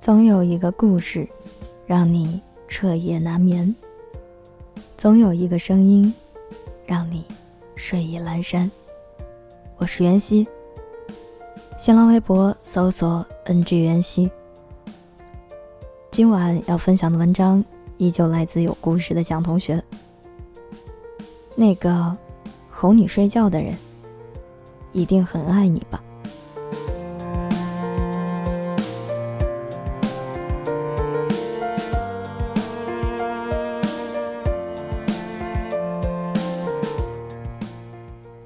总有一个故事，让你彻夜难眠；总有一个声音，让你睡意阑珊。我是袁熙，新浪微博搜索 “ng 袁熙”。今晚要分享的文章依旧来自有故事的蒋同学。那个哄你睡觉的人，一定很爱你吧？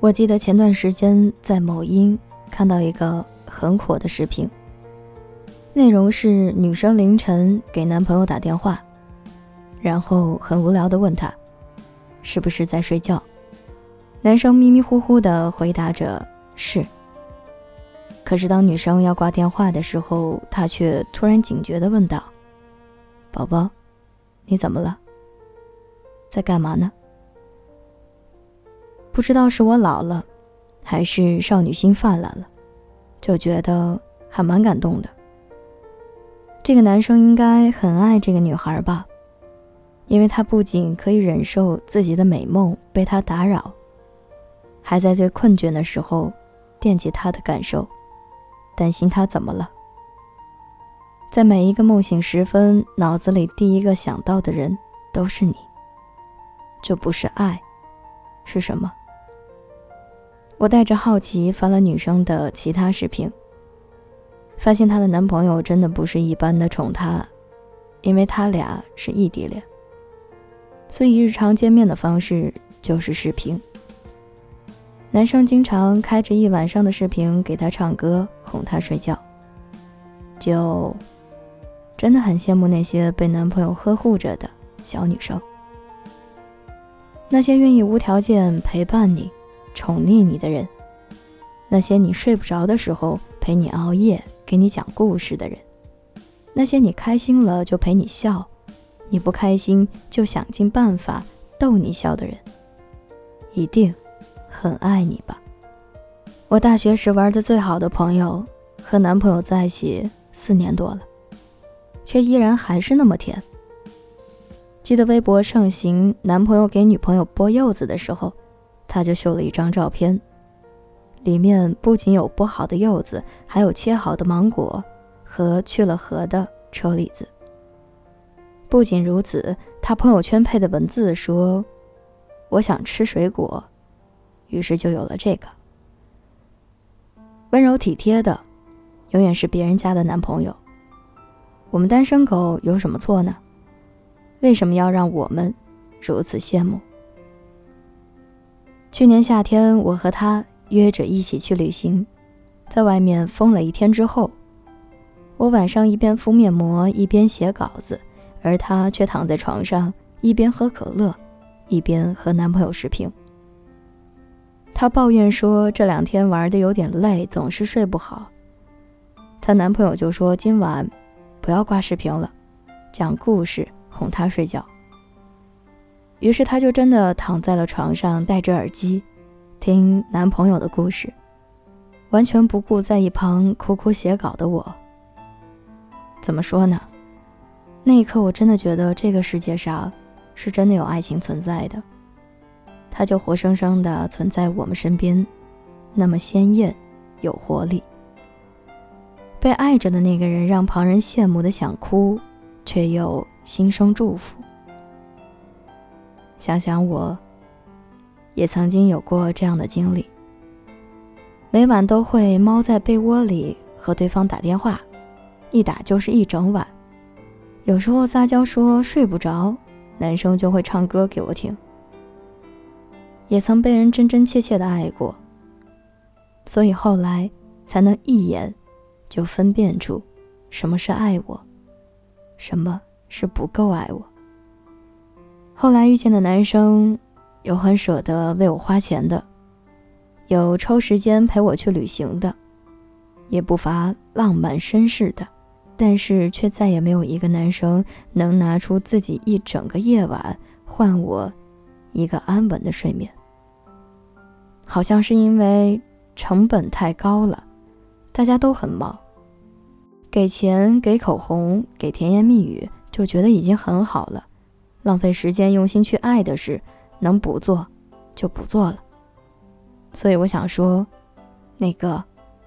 我记得前段时间在某音看到一个很火的视频，内容是女生凌晨给男朋友打电话，然后很无聊的问他，是不是在睡觉？男生迷迷糊糊的回答着是。可是当女生要挂电话的时候，他却突然警觉的问道：“宝宝，你怎么了？在干嘛呢？”不知道是我老了，还是少女心泛滥了，就觉得还蛮感动的。这个男生应该很爱这个女孩吧，因为他不仅可以忍受自己的美梦被她打扰，还在最困倦的时候惦记她的感受，担心她怎么了。在每一个梦醒时分，脑子里第一个想到的人都是你。这不是爱，是什么？我带着好奇翻了女生的其他视频，发现她的男朋友真的不是一般的宠她，因为他俩是异地恋，所以日常见面的方式就是视频。男生经常开着一晚上的视频给她唱歌哄她睡觉，就真的很羡慕那些被男朋友呵护着的小女生，那些愿意无条件陪伴你。宠溺你的人，那些你睡不着的时候陪你熬夜、给你讲故事的人，那些你开心了就陪你笑，你不开心就想尽办法逗你笑的人，一定很爱你吧？我大学时玩的最好的朋友和男朋友在一起四年多了，却依然还是那么甜。记得微博盛行男朋友给女朋友剥柚子的时候。他就秀了一张照片，里面不仅有剥好的柚子，还有切好的芒果和去了核的车厘子。不仅如此，他朋友圈配的文字说：“我想吃水果。”于是就有了这个温柔体贴的，永远是别人家的男朋友。我们单身狗有什么错呢？为什么要让我们如此羡慕？去年夏天，我和他约着一起去旅行，在外面疯了一天之后，我晚上一边敷面膜一边写稿子，而他却躺在床上一边喝可乐，一边和男朋友视频。她抱怨说这两天玩的有点累，总是睡不好。她男朋友就说今晚不要挂视频了，讲故事哄她睡觉。于是，她就真的躺在了床上，戴着耳机，听男朋友的故事，完全不顾在一旁苦苦写稿的我。怎么说呢？那一刻，我真的觉得这个世界上是真的有爱情存在的，它就活生生的存在我们身边，那么鲜艳，有活力。被爱着的那个人，让旁人羡慕的想哭，却又心生祝福。想想我，也曾经有过这样的经历。每晚都会猫在被窝里和对方打电话，一打就是一整晚。有时候撒娇说睡不着，男生就会唱歌给我听。也曾被人真真切切的爱过，所以后来才能一眼就分辨出什么是爱我，什么是不够爱我。后来遇见的男生，有很舍得为我花钱的，有抽时间陪我去旅行的，也不乏浪漫绅士的，但是却再也没有一个男生能拿出自己一整个夜晚换我一个安稳的睡眠。好像是因为成本太高了，大家都很忙，给钱、给口红、给甜言蜜语，就觉得已经很好了。浪费时间用心去爱的事，能不做就不做了。所以我想说，那个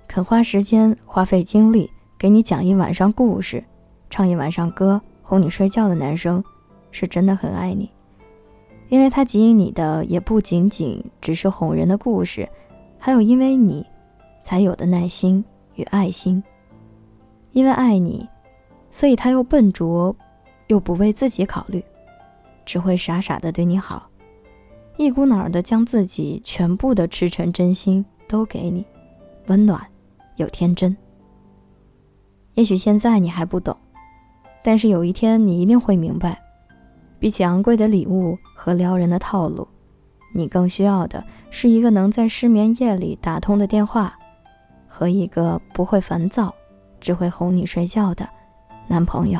肯花时间、花费精力给你讲一晚上故事、唱一晚上歌、哄你睡觉的男生，是真的很爱你，因为他给予你的也不仅仅只是哄人的故事，还有因为你才有的耐心与爱心。因为爱你，所以他又笨拙，又不为自己考虑，只会傻傻的对你好，一股脑的将自己全部的赤诚真心都给你，温暖又天真。也许现在你还不懂，但是有一天你一定会明白，比起昂贵的礼物和撩人的套路，你更需要的是一个能在失眠夜里打通的电话，和一个不会烦躁。只会哄你睡觉的男朋友。